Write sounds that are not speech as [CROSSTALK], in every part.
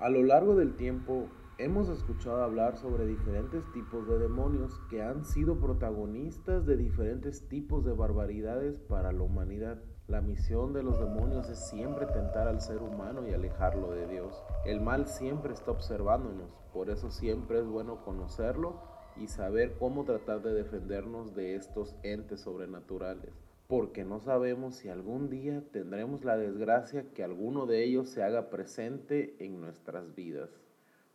A lo largo del tiempo hemos escuchado hablar sobre diferentes tipos de demonios que han sido protagonistas de diferentes tipos de barbaridades para la humanidad. La misión de los demonios es siempre tentar al ser humano y alejarlo de Dios. El mal siempre está observándonos, por eso siempre es bueno conocerlo y saber cómo tratar de defendernos de estos entes sobrenaturales porque no sabemos si algún día tendremos la desgracia que alguno de ellos se haga presente en nuestras vidas.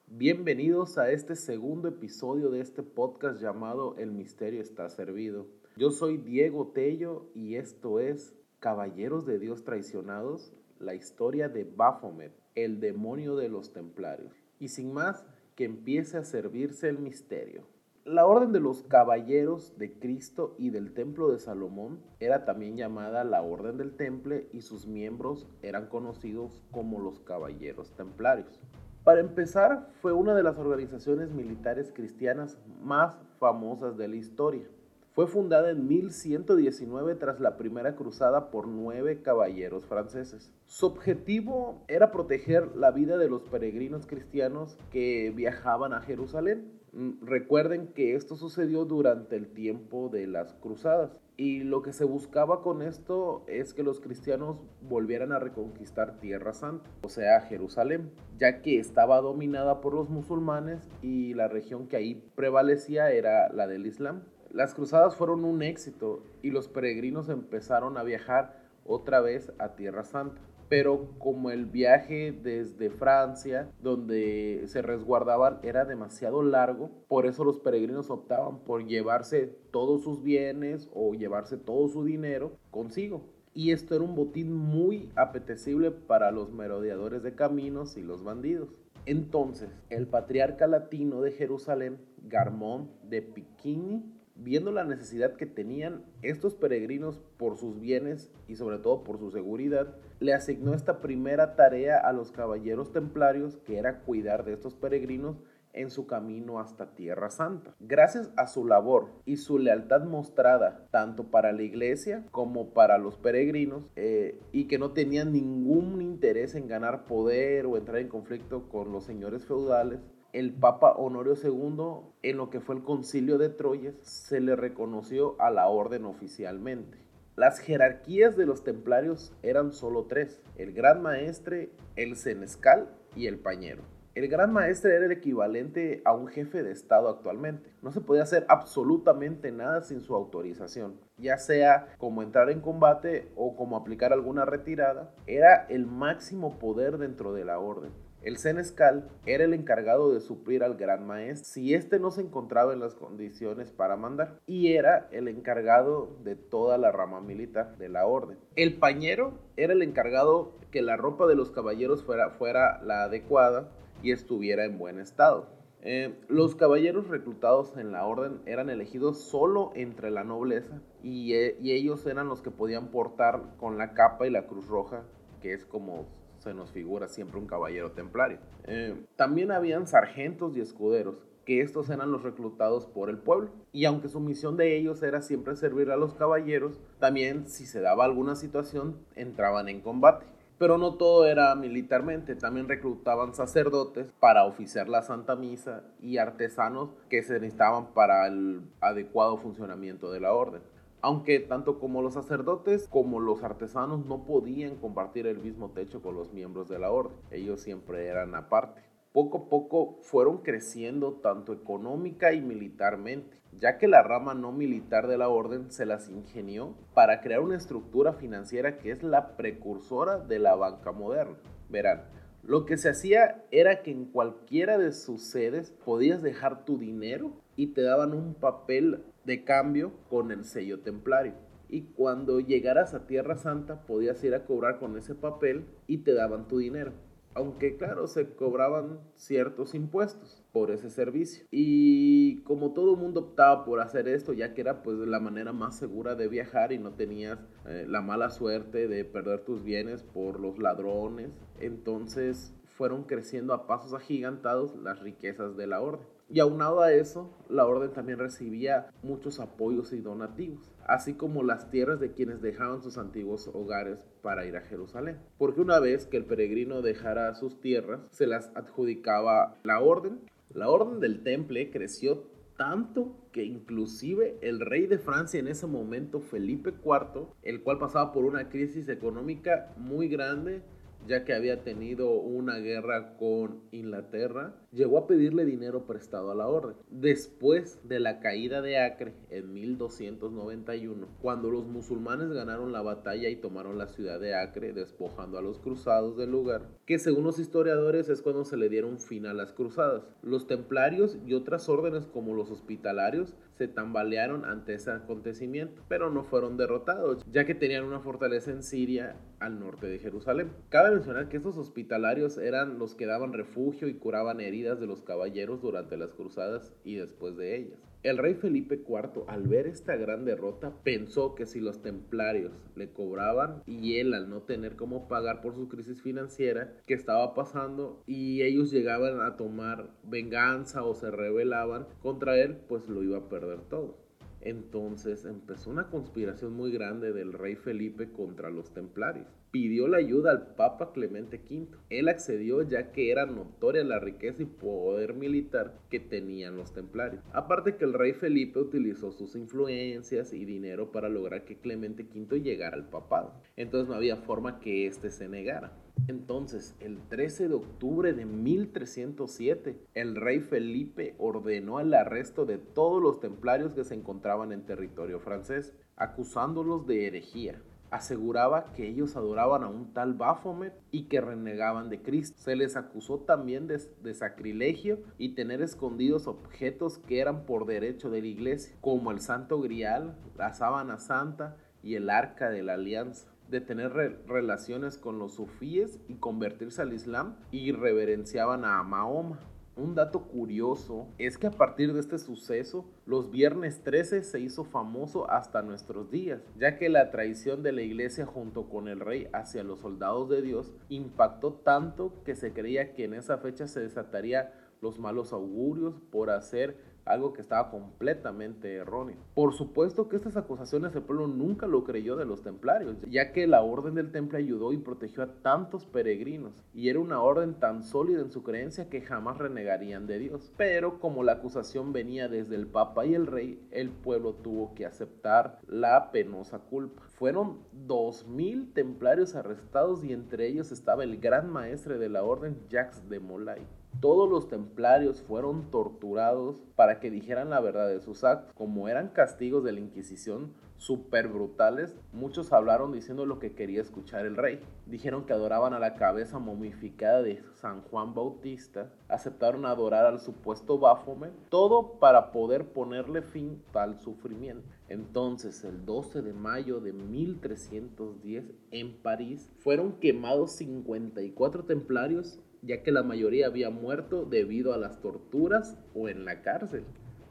Bienvenidos a este segundo episodio de este podcast llamado El Misterio está servido. Yo soy Diego Tello y esto es Caballeros de Dios Traicionados, la historia de Baphomet, el demonio de los templarios. Y sin más, que empiece a servirse el misterio. La Orden de los Caballeros de Cristo y del Templo de Salomón era también llamada la Orden del Temple y sus miembros eran conocidos como los Caballeros Templarios. Para empezar, fue una de las organizaciones militares cristianas más famosas de la historia. Fue fundada en 1119 tras la primera cruzada por nueve caballeros franceses. Su objetivo era proteger la vida de los peregrinos cristianos que viajaban a Jerusalén. Mm, recuerden que esto sucedió durante el tiempo de las cruzadas y lo que se buscaba con esto es que los cristianos volvieran a reconquistar Tierra Santa, o sea, Jerusalén, ya que estaba dominada por los musulmanes y la región que ahí prevalecía era la del Islam. Las cruzadas fueron un éxito y los peregrinos empezaron a viajar otra vez a Tierra Santa pero como el viaje desde Francia, donde se resguardaban, era demasiado largo, por eso los peregrinos optaban por llevarse todos sus bienes o llevarse todo su dinero consigo. Y esto era un botín muy apetecible para los merodeadores de caminos y los bandidos. Entonces, el patriarca latino de Jerusalén, Garmón de Piquini, viendo la necesidad que tenían estos peregrinos por sus bienes y sobre todo por su seguridad, le asignó esta primera tarea a los caballeros templarios, que era cuidar de estos peregrinos en su camino hasta Tierra Santa. Gracias a su labor y su lealtad mostrada tanto para la iglesia como para los peregrinos eh, y que no tenían ningún interés en ganar poder o entrar en conflicto con los señores feudales, el Papa Honorio II, en lo que fue el concilio de Troyes, se le reconoció a la orden oficialmente. Las jerarquías de los templarios eran solo tres, el gran maestre, el senescal y el pañero. El gran maestre era el equivalente a un jefe de Estado actualmente. No se podía hacer absolutamente nada sin su autorización, ya sea como entrar en combate o como aplicar alguna retirada. Era el máximo poder dentro de la orden. El senescal era el encargado de suplir al gran maestro si éste no se encontraba en las condiciones para mandar y era el encargado de toda la rama militar de la orden. El pañero era el encargado que la ropa de los caballeros fuera, fuera la adecuada y estuviera en buen estado. Eh, los caballeros reclutados en la orden eran elegidos solo entre la nobleza eh, y ellos eran los que podían portar con la capa y la cruz roja, que es como se nos figura siempre un caballero templario. Eh, también habían sargentos y escuderos, que estos eran los reclutados por el pueblo. Y aunque su misión de ellos era siempre servir a los caballeros, también si se daba alguna situación entraban en combate. Pero no todo era militarmente, también reclutaban sacerdotes para oficiar la Santa Misa y artesanos que se necesitaban para el adecuado funcionamiento de la orden aunque tanto como los sacerdotes como los artesanos no podían compartir el mismo techo con los miembros de la orden, ellos siempre eran aparte. Poco a poco fueron creciendo tanto económica y militarmente, ya que la rama no militar de la orden se las ingenió para crear una estructura financiera que es la precursora de la banca moderna. Verán, lo que se hacía era que en cualquiera de sus sedes podías dejar tu dinero y te daban un papel de cambio con el sello templario. Y cuando llegaras a Tierra Santa podías ir a cobrar con ese papel y te daban tu dinero. Aunque claro, se cobraban ciertos impuestos por ese servicio. Y como todo mundo optaba por hacer esto, ya que era pues la manera más segura de viajar y no tenías eh, la mala suerte de perder tus bienes por los ladrones, entonces fueron creciendo a pasos agigantados las riquezas de la orden. Y aunado a eso, la orden también recibía muchos apoyos y donativos, así como las tierras de quienes dejaban sus antiguos hogares para ir a Jerusalén. Porque una vez que el peregrino dejara sus tierras, se las adjudicaba la orden. La orden del temple creció tanto que inclusive el rey de Francia en ese momento, Felipe IV, el cual pasaba por una crisis económica muy grande, ya que había tenido una guerra con Inglaterra, llegó a pedirle dinero prestado a la orden. Después de la caída de Acre en 1291, cuando los musulmanes ganaron la batalla y tomaron la ciudad de Acre, despojando a los cruzados del lugar, que según los historiadores es cuando se le dieron fin a las cruzadas. Los templarios y otras órdenes como los hospitalarios se tambalearon ante ese acontecimiento, pero no fueron derrotados, ya que tenían una fortaleza en Siria al norte de Jerusalén. Cabe mencionar que estos hospitalarios eran los que daban refugio y curaban heridas de los caballeros durante las cruzadas y después de ellas. El rey Felipe IV, al ver esta gran derrota, pensó que si los templarios le cobraban y él al no tener cómo pagar por su crisis financiera que estaba pasando y ellos llegaban a tomar venganza o se rebelaban contra él, pues lo iba a perder todo. Entonces empezó una conspiración muy grande del rey Felipe contra los templarios pidió la ayuda al Papa Clemente V. Él accedió ya que era notoria la riqueza y poder militar que tenían los templarios. Aparte que el rey Felipe utilizó sus influencias y dinero para lograr que Clemente V llegara al papado. Entonces no había forma que éste se negara. Entonces, el 13 de octubre de 1307, el rey Felipe ordenó el arresto de todos los templarios que se encontraban en territorio francés, acusándolos de herejía aseguraba que ellos adoraban a un tal Baphomet y que renegaban de Cristo. Se les acusó también de, sacrilegio y tener escondidos objetos que eran por derecho de la iglesia, como el Santo Grial, la sábana santa y el arca de la alianza de tener relaciones con los sufíes y convertirse al Islam y reverenciaban a Mahoma. Un dato curioso es que a partir de este suceso, los viernes 13 se hizo famoso hasta nuestros días, ya que la traición de la iglesia junto con el rey hacia los soldados de Dios impactó tanto que se creía que en esa fecha se desataría los malos augurios por hacer algo que estaba completamente erróneo. Por supuesto que estas acusaciones el pueblo nunca lo creyó de los templarios, ya que la orden del temple ayudó y protegió a tantos peregrinos, y era una orden tan sólida en su creencia que jamás renegarían de Dios. Pero como la acusación venía desde el Papa y el Rey, el pueblo tuvo que aceptar la penosa culpa. Fueron 2.000 templarios arrestados y entre ellos estaba el gran maestre de la orden, Jacques de Molay. Todos los templarios fueron torturados para que dijeran la verdad de sus actos. Como eran castigos de la Inquisición súper brutales, muchos hablaron diciendo lo que quería escuchar el rey. Dijeron que adoraban a la cabeza momificada de San Juan Bautista, aceptaron adorar al supuesto Baphomet, todo para poder ponerle fin al sufrimiento. Entonces, el 12 de mayo de 1310, en París, fueron quemados 54 templarios ya que la mayoría había muerto debido a las torturas o en la cárcel.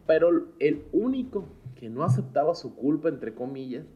Pero el único que no aceptaba su culpa, entre comillas,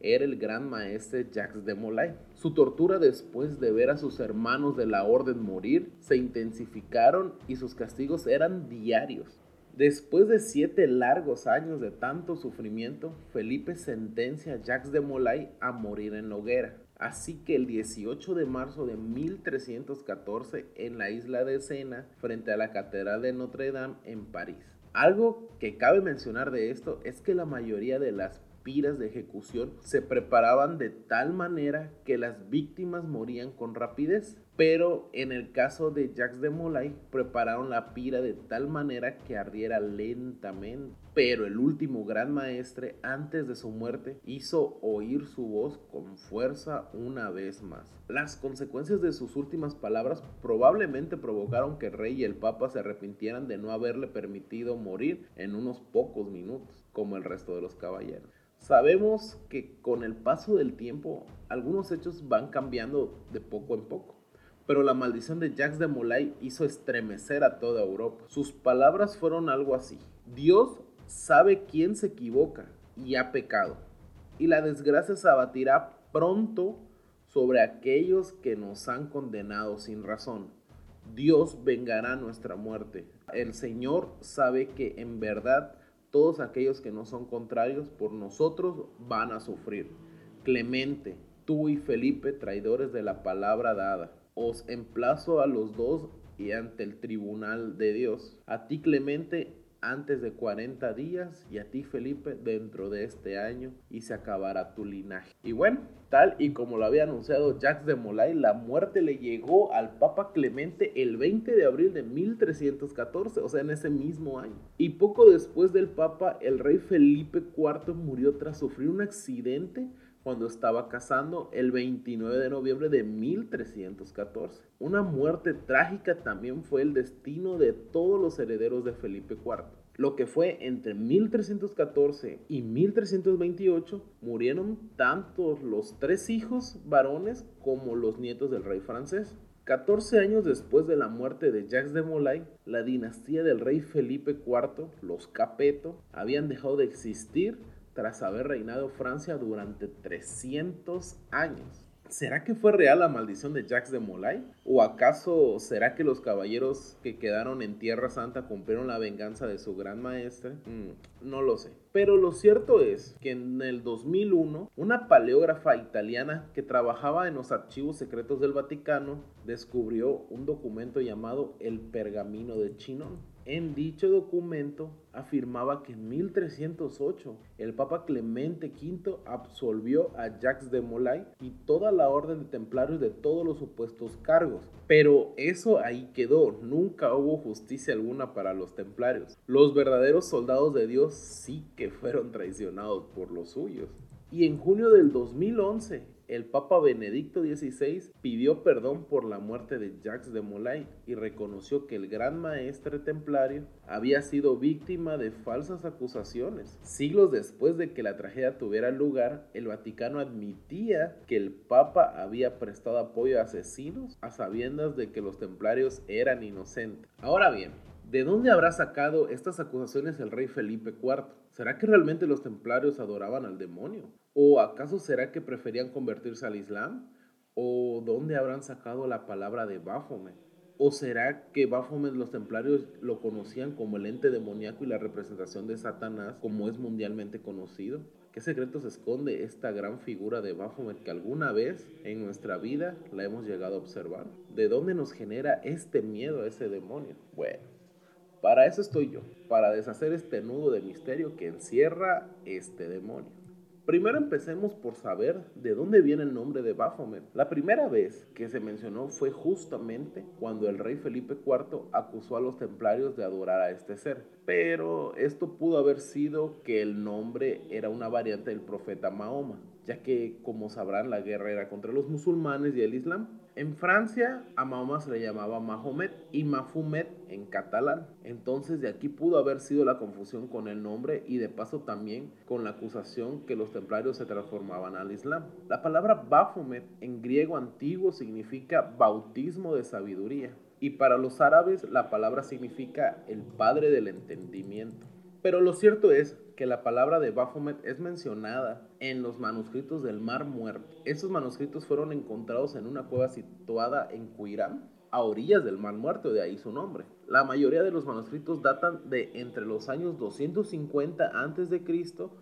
era el gran maestre Jacques de Molay. Su tortura después de ver a sus hermanos de la orden morir se intensificaron y sus castigos eran diarios. Después de siete largos años de tanto sufrimiento, Felipe sentencia a Jacques de Molay a morir en la hoguera. Así que el 18 de marzo de 1314 en la isla de Sena, frente a la Catedral de Notre Dame en París. Algo que cabe mencionar de esto es que la mayoría de las piras de ejecución se preparaban de tal manera que las víctimas morían con rapidez. Pero en el caso de Jacques de Molay, prepararon la pira de tal manera que ardiera lentamente. Pero el último gran maestre, antes de su muerte, hizo oír su voz con fuerza una vez más. Las consecuencias de sus últimas palabras probablemente provocaron que el rey y el papa se arrepintieran de no haberle permitido morir en unos pocos minutos, como el resto de los caballeros. Sabemos que con el paso del tiempo algunos hechos van cambiando de poco en poco pero la maldición de Jacques de Molay hizo estremecer a toda Europa. Sus palabras fueron algo así. Dios sabe quién se equivoca y ha pecado, y la desgracia se abatirá pronto sobre aquellos que nos han condenado sin razón. Dios vengará nuestra muerte. El Señor sabe que en verdad todos aquellos que no son contrarios por nosotros van a sufrir. Clemente, tú y Felipe, traidores de la palabra dada, os emplazo a los dos y ante el tribunal de Dios. A ti, Clemente, antes de 40 días y a ti Felipe dentro de este año y se acabará tu linaje. Y bueno, tal y como lo había anunciado Jacques de Molay, la muerte le llegó al Papa Clemente el 20 de abril de 1314, o sea, en ese mismo año. Y poco después del Papa, el rey Felipe IV murió tras sufrir un accidente cuando estaba casando el 29 de noviembre de 1314. Una muerte trágica también fue el destino de todos los herederos de Felipe IV. Lo que fue entre 1314 y 1328 murieron tanto los tres hijos varones como los nietos del rey francés. 14 años después de la muerte de Jacques de Molay, la dinastía del rey Felipe IV, los Capeto, habían dejado de existir tras haber reinado Francia durante 300 años. ¿Será que fue real la maldición de Jacques de Molay? ¿O acaso será que los caballeros que quedaron en Tierra Santa cumplieron la venganza de su gran maestre? Mm, no lo sé. Pero lo cierto es que en el 2001, una paleógrafa italiana que trabajaba en los archivos secretos del Vaticano descubrió un documento llamado el Pergamino de Chinon en dicho documento afirmaba que en 1308 el Papa Clemente V absolvió a Jacques de Molay y toda la orden de templarios de todos los supuestos cargos. Pero eso ahí quedó, nunca hubo justicia alguna para los templarios. Los verdaderos soldados de Dios sí que fueron traicionados por los suyos. Y en junio del 2011, el Papa Benedicto XVI pidió perdón por la muerte de Jacques de Molay y reconoció que el gran maestre templario había sido víctima de falsas acusaciones. Siglos después de que la tragedia tuviera lugar, el Vaticano admitía que el Papa había prestado apoyo a asesinos a sabiendas de que los templarios eran inocentes. Ahora bien, ¿De dónde habrá sacado estas acusaciones el rey Felipe IV? ¿Será que realmente los templarios adoraban al demonio? ¿O acaso será que preferían convertirse al Islam? ¿O dónde habrán sacado la palabra de Baphomet? ¿O será que Baphomet los templarios lo conocían como el ente demoníaco y la representación de Satanás como es mundialmente conocido? ¿Qué secretos esconde esta gran figura de Baphomet que alguna vez en nuestra vida la hemos llegado a observar? ¿De dónde nos genera este miedo a ese demonio? Bueno, para eso estoy yo, para deshacer este nudo de misterio que encierra este demonio. Primero empecemos por saber de dónde viene el nombre de Baphomet. La primera vez que se mencionó fue justamente cuando el rey Felipe IV acusó a los templarios de adorar a este ser. Pero esto pudo haber sido que el nombre era una variante del profeta Mahoma, ya que como sabrán la guerra era contra los musulmanes y el islam. En Francia a Mahoma se le llamaba Mahomet y Mafumet en catalán. Entonces de aquí pudo haber sido la confusión con el nombre y de paso también con la acusación que los templarios se transformaban al Islam. La palabra Baphomet en griego antiguo significa bautismo de sabiduría y para los árabes la palabra significa el padre del entendimiento. Pero lo cierto es que la palabra de Baphomet es mencionada en los manuscritos del Mar Muerto. Estos manuscritos fueron encontrados en una cueva situada en Cuirán, a orillas del Mar Muerto, de ahí su nombre. La mayoría de los manuscritos datan de entre los años 250 a.C.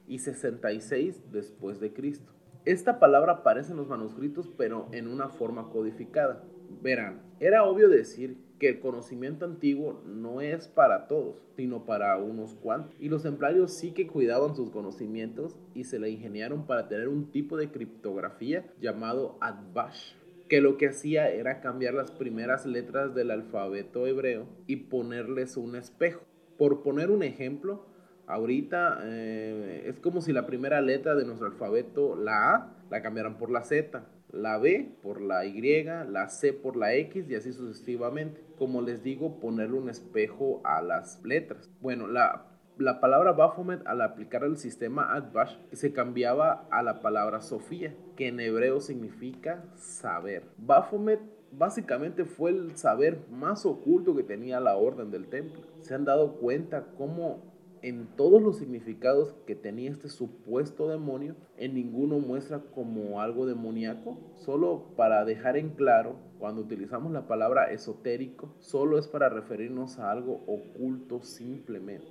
y 66 después de Cristo. Esta palabra aparece en los manuscritos pero en una forma codificada. Verán, era obvio decir que el conocimiento antiguo no es para todos, sino para unos cuantos. Y los templarios sí que cuidaban sus conocimientos y se le ingeniaron para tener un tipo de criptografía llamado Advash, que lo que hacía era cambiar las primeras letras del alfabeto hebreo y ponerles un espejo. Por poner un ejemplo, ahorita eh, es como si la primera letra de nuestro alfabeto, la A, la cambiaran por la Z la B por la Y, la C por la X y así sucesivamente. Como les digo, ponerle un espejo a las letras. Bueno, la, la palabra Baphomet al aplicar el sistema Advash se cambiaba a la palabra Sofía, que en hebreo significa saber. Baphomet básicamente fue el saber más oculto que tenía la orden del templo. Se han dado cuenta cómo en todos los significados que tenía este supuesto demonio, en ninguno muestra como algo demoníaco. Solo para dejar en claro, cuando utilizamos la palabra esotérico, solo es para referirnos a algo oculto simplemente.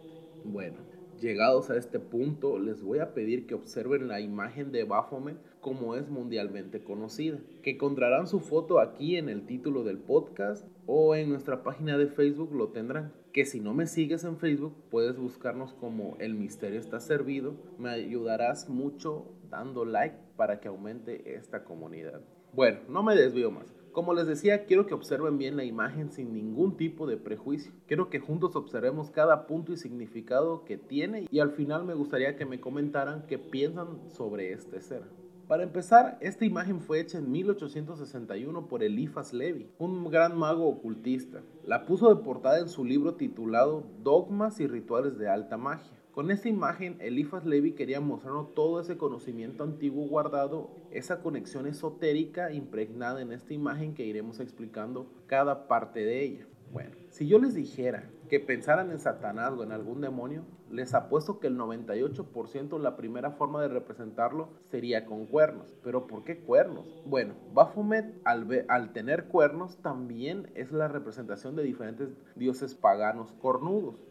Bueno, Llegados a este punto, les voy a pedir que observen la imagen de Baphomet como es mundialmente conocida, que encontrarán su foto aquí en el título del podcast o en nuestra página de Facebook lo tendrán. Que si no me sigues en Facebook, puedes buscarnos como El Misterio está servido. Me ayudarás mucho dando like para que aumente esta comunidad. Bueno, no me desvío más. Como les decía, quiero que observen bien la imagen sin ningún tipo de prejuicio. Quiero que juntos observemos cada punto y significado que tiene y al final me gustaría que me comentaran qué piensan sobre este ser. Para empezar, esta imagen fue hecha en 1861 por Eliphas Levi, un gran mago ocultista. La puso de portada en su libro titulado Dogmas y Rituales de Alta Magia. Con esta imagen, Eliphas Levi quería mostrarnos todo ese conocimiento antiguo guardado, esa conexión esotérica impregnada en esta imagen que iremos explicando cada parte de ella. Bueno, si yo les dijera que pensaran en Satanás o en algún demonio, les apuesto que el 98% la primera forma de representarlo sería con cuernos. ¿Pero por qué cuernos? Bueno, Baphomet al, tener cuernos también es la representación de diferentes dioses paganos cornudos.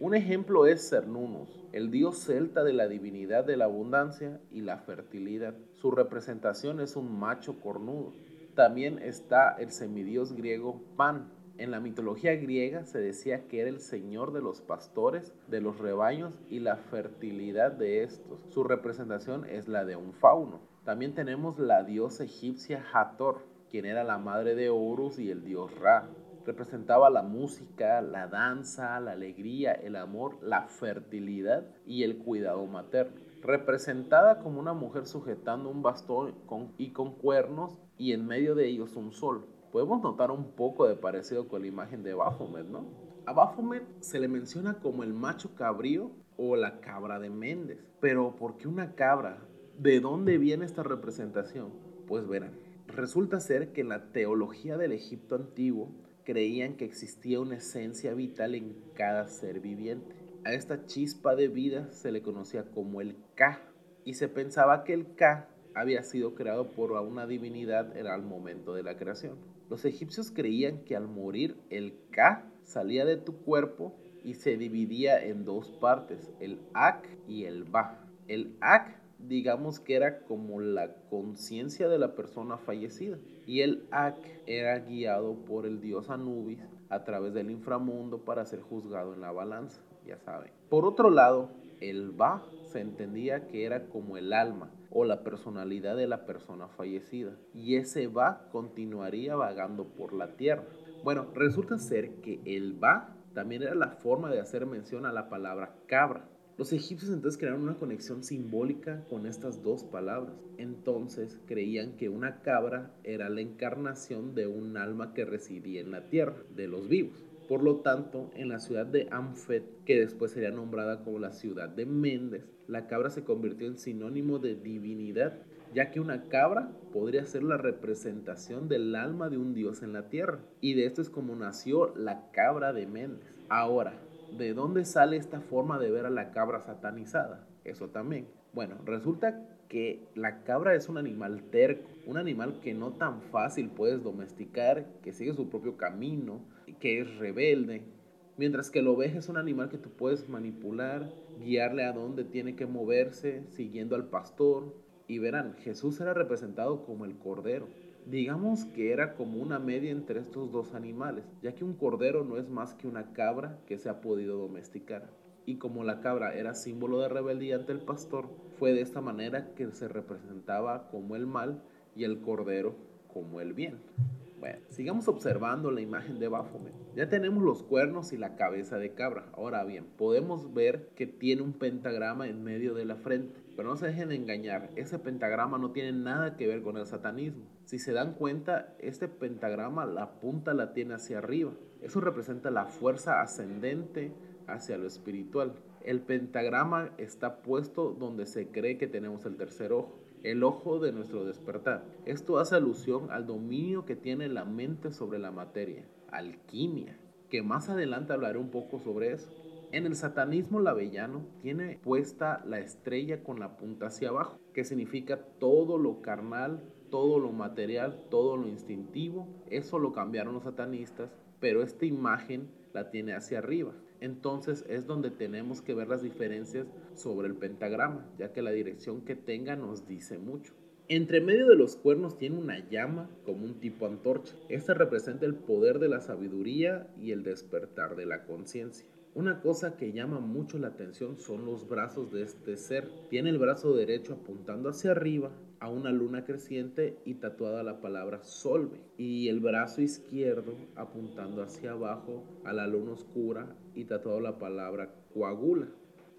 Un ejemplo es Cernunnos, el dios celta de la divinidad de la abundancia y la fertilidad. Su representación es un macho cornudo. También está el semidios griego Pan. En la mitología griega se decía que era el señor de los pastores, de los rebaños y la fertilidad de estos. Su representación es la de un fauno. También tenemos la diosa egipcia Hathor, quien era la madre de Horus y el dios Ra representaba la música, la danza, la alegría, el amor, la fertilidad y el cuidado materno. Representada como una mujer sujetando un bastón y con cuernos y en medio de ellos un sol. Podemos notar un poco de parecido con la imagen de Baphomet, ¿no? A Baphomet se le menciona como el macho cabrío o la cabra de Méndez. Pero ¿por qué una cabra? ¿De dónde viene esta representación? Pues verán, resulta ser que en la teología del Egipto antiguo creían que existía una esencia vital en cada ser viviente. A esta chispa de vida se le conocía como el Ka y se pensaba que el Ka había sido creado por una divinidad en el momento de la creación. Los egipcios creían que al morir el Ka salía de tu cuerpo y se dividía en dos partes, el Ak y el Ba. El Ak digamos que era como la conciencia de la persona fallecida. Y el Ak era guiado por el dios Anubis a través del inframundo para ser juzgado en la balanza, ya saben. Por otro lado, el Ba se entendía que era como el alma o la personalidad de la persona fallecida. Y ese Ba continuaría vagando por la tierra. Bueno, resulta ser que el Ba también era la forma de hacer mención a la palabra cabra los egipcios entonces crearon una conexión simbólica con estas dos palabras. Entonces creían que una cabra era la encarnación de un alma que residía en la tierra, de los vivos. Por lo tanto, en la ciudad de Amfet, que después sería nombrada como la ciudad de Méndez, la cabra se convirtió en sinónimo de divinidad, ya que una cabra podría ser la representación del alma de un dios en la tierra. Y de esto es como nació la cabra de Méndez. Ahora, ¿De dónde sale esta forma de ver a la cabra satanizada? Eso también. Bueno, resulta que la cabra es un animal terco, un animal que no tan fácil puedes domesticar, que sigue su propio camino, que es rebelde, mientras que el oveja es un animal que tú puedes manipular, guiarle a dónde tiene que moverse, siguiendo al pastor. Y verán, Jesús era representado como el cordero, Digamos que era como una media entre estos dos animales, ya que un cordero no es más que una cabra que se ha podido domesticar. Y como la cabra era símbolo de rebeldía ante el pastor, fue de esta manera que se representaba como el mal y el cordero como el bien. Bueno, sigamos observando la imagen de Baphomet. Ya tenemos los cuernos y la cabeza de cabra. Ahora bien, podemos ver que tiene un pentagrama en medio de la frente. Pero no se dejen de engañar, ese pentagrama no tiene nada que ver con el satanismo. Si se dan cuenta, este pentagrama, la punta la tiene hacia arriba. Eso representa la fuerza ascendente hacia lo espiritual. El pentagrama está puesto donde se cree que tenemos el tercer ojo, el ojo de nuestro despertar. Esto hace alusión al dominio que tiene la mente sobre la materia, alquimia, que más adelante hablaré un poco sobre eso. En el satanismo lavellano tiene puesta la estrella con la punta hacia abajo, que significa todo lo carnal, todo lo material, todo lo instintivo. Eso lo cambiaron los satanistas, pero esta imagen la tiene hacia arriba. Entonces es donde tenemos que ver las diferencias sobre el pentagrama, ya que la dirección que tenga nos dice mucho. Entre medio de los cuernos tiene una llama como un tipo antorcha. Esta representa el poder de la sabiduría y el despertar de la conciencia. Una cosa que llama mucho la atención son los brazos de este ser. Tiene el brazo derecho apuntando hacia arriba a una luna creciente y tatuada la palabra solve. Y el brazo izquierdo apuntando hacia abajo a la luna oscura y tatuado la palabra coagula.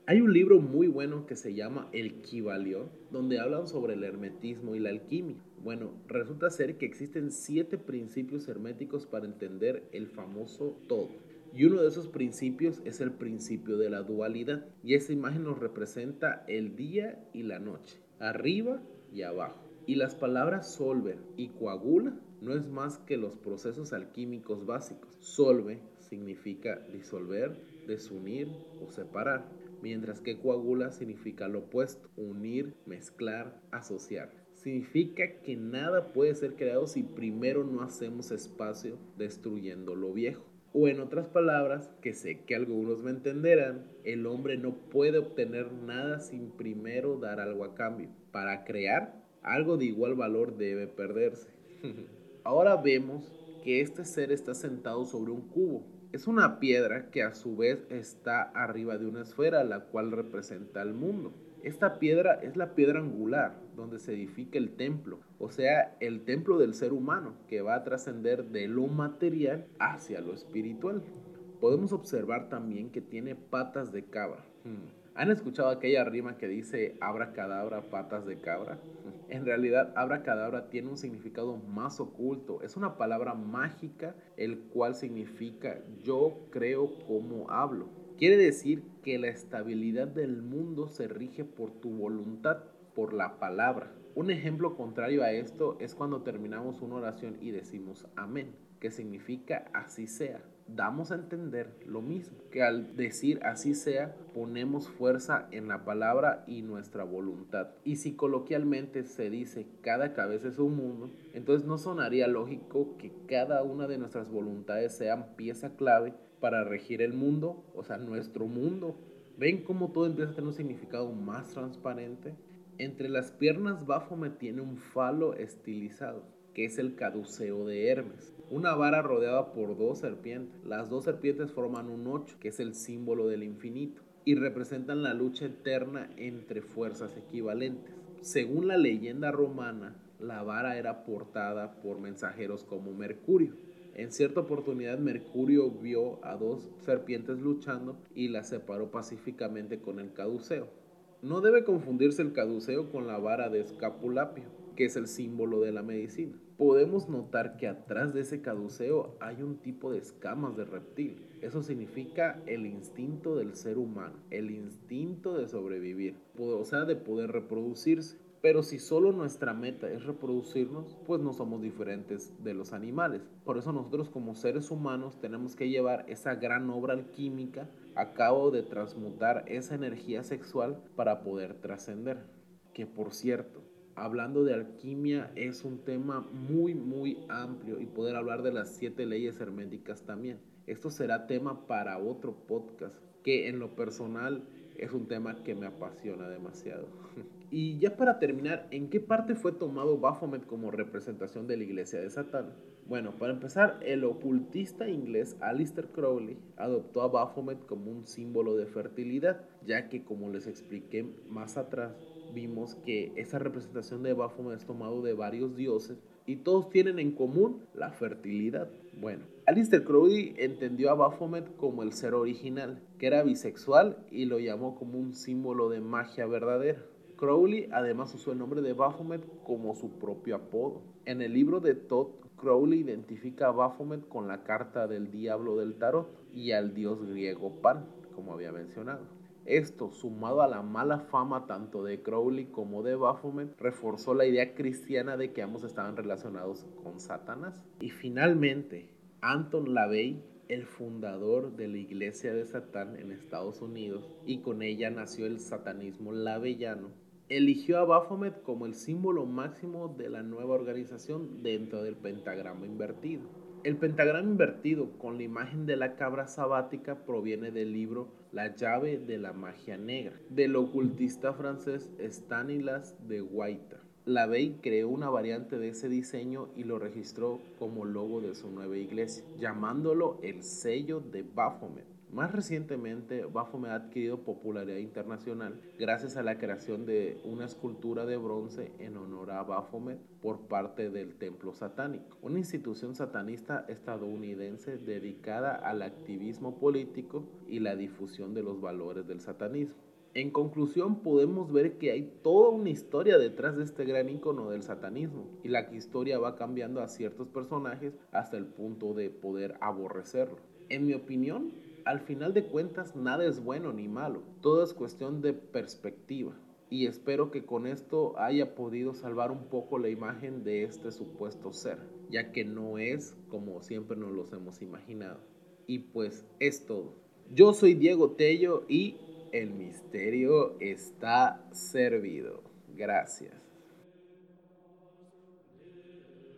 Hay un libro muy bueno que se llama El Kibalión, donde hablan sobre el hermetismo y la alquimia. Bueno, resulta ser que existen siete principios herméticos para entender el famoso todo. Y uno de esos principios es el principio de la dualidad. Y esa imagen nos representa el día y la noche, arriba y abajo. Y las palabras solver y coagula no es más que los procesos alquímicos básicos. Solve significa disolver, desunir o separar mientras que coagula significa lo opuesto, unir, mezclar, asociar. Significa que nada puede ser creado si primero no hacemos espacio destruyendo lo viejo. O en otras palabras, que sé que algunos me entenderán, el hombre no puede obtener nada sin primero dar algo a cambio. Para crear, algo de igual valor debe perderse. [LAUGHS] Ahora vemos que este ser está sentado sobre un cubo, es una piedra que a su vez está arriba de una esfera, la cual representa el mundo. Esta piedra es la piedra angular donde se edifica el templo, o sea, el templo del ser humano, que va a trascender de lo material hacia lo espiritual. Podemos observar también que tiene patas de cabra. Hmm. ¿Han escuchado aquella rima que dice abra cadabra, patas de cabra? En realidad, abra cadabra tiene un significado más oculto. Es una palabra mágica, el cual significa yo creo como hablo. Quiere decir que la estabilidad del mundo se rige por tu voluntad, por la palabra. Un ejemplo contrario a esto es cuando terminamos una oración y decimos amén, que significa así sea damos a entender lo mismo, que al decir así sea, ponemos fuerza en la palabra y nuestra voluntad. Y si coloquialmente se dice cada cabeza es un mundo, entonces no sonaría lógico que cada una de nuestras voluntades sean pieza clave para regir el mundo, o sea, nuestro mundo. ¿Ven cómo todo empieza a tener un significado más transparente? Entre las piernas Baphomet tiene un falo estilizado, que es el caduceo de Hermes una vara rodeada por dos serpientes. Las dos serpientes forman un ocho, que es el símbolo del infinito, y representan la lucha eterna entre fuerzas equivalentes. Según la leyenda romana, la vara era portada por mensajeros como Mercurio. En cierta oportunidad Mercurio vio a dos serpientes luchando y las separó pacíficamente con el caduceo. No debe confundirse el caduceo con la vara de Escapulapio, que es el símbolo de la medicina podemos notar que atrás de ese caduceo hay un tipo de escamas de reptil. Eso significa el instinto del ser humano, el instinto de sobrevivir, o sea, de poder reproducirse. Pero si solo nuestra meta es reproducirnos, pues no somos diferentes de los animales. Por eso nosotros como seres humanos tenemos que llevar esa gran obra alquímica a cabo de transmutar esa energía sexual para poder trascender. Que por cierto, hablando de alquimia es un tema muy, muy amplio y poder hablar de las siete leyes herméticas también. Esto será tema para otro podcast, que en lo personal es un tema que me apasiona demasiado. [LAUGHS] Y ya para terminar, ¿en qué parte fue tomado Baphomet como representación de la iglesia de Satán? Bueno, para empezar, el ocultista inglés Alistair Crowley adoptó a Baphomet como un símbolo de fertilidad, ya que como les expliqué más atrás, vimos que esa representación de Baphomet es tomado de varios dioses y todos tienen en común la fertilidad. Bueno, Alistair Crowley entendió a Baphomet como el ser original, que era bisexual y lo llamó como un símbolo de magia verdadera. Crowley además usó el nombre de Baphomet como su propio apodo. En el libro de Todd, Crowley identifica a Baphomet con la carta del diablo del tarot y al dios griego Pan, como había mencionado. Esto, sumado a la mala fama tanto de Crowley como de Baphomet, reforzó la idea cristiana de que ambos estaban relacionados con Satanás. Y finalmente, Anton LaVey el fundador de la iglesia de Satán en Estados Unidos, y con ella nació el satanismo lavellano, eligió a Baphomet como el símbolo máximo de la nueva organización dentro del pentagrama invertido. El pentagrama invertido con la imagen de la cabra sabática proviene del libro La llave de la magia negra del ocultista francés Stanislas de Guaita. Lavey creó una variante de ese diseño y lo registró como logo de su nueva iglesia, llamándolo el sello de Baphomet. Más recientemente, Baphomet ha adquirido popularidad internacional gracias a la creación de una escultura de bronce en honor a Baphomet por parte del Templo Satánico, una institución satanista estadounidense dedicada al activismo político y la difusión de los valores del satanismo. En conclusión, podemos ver que hay toda una historia detrás de este gran icono del satanismo y la historia va cambiando a ciertos personajes hasta el punto de poder aborrecerlo. En mi opinión, al final de cuentas nada es bueno ni malo, todo es cuestión de perspectiva. Y espero que con esto haya podido salvar un poco la imagen de este supuesto ser, ya que no es como siempre nos los hemos imaginado. Y pues es todo. Yo soy Diego Tello y el misterio está servido. Gracias.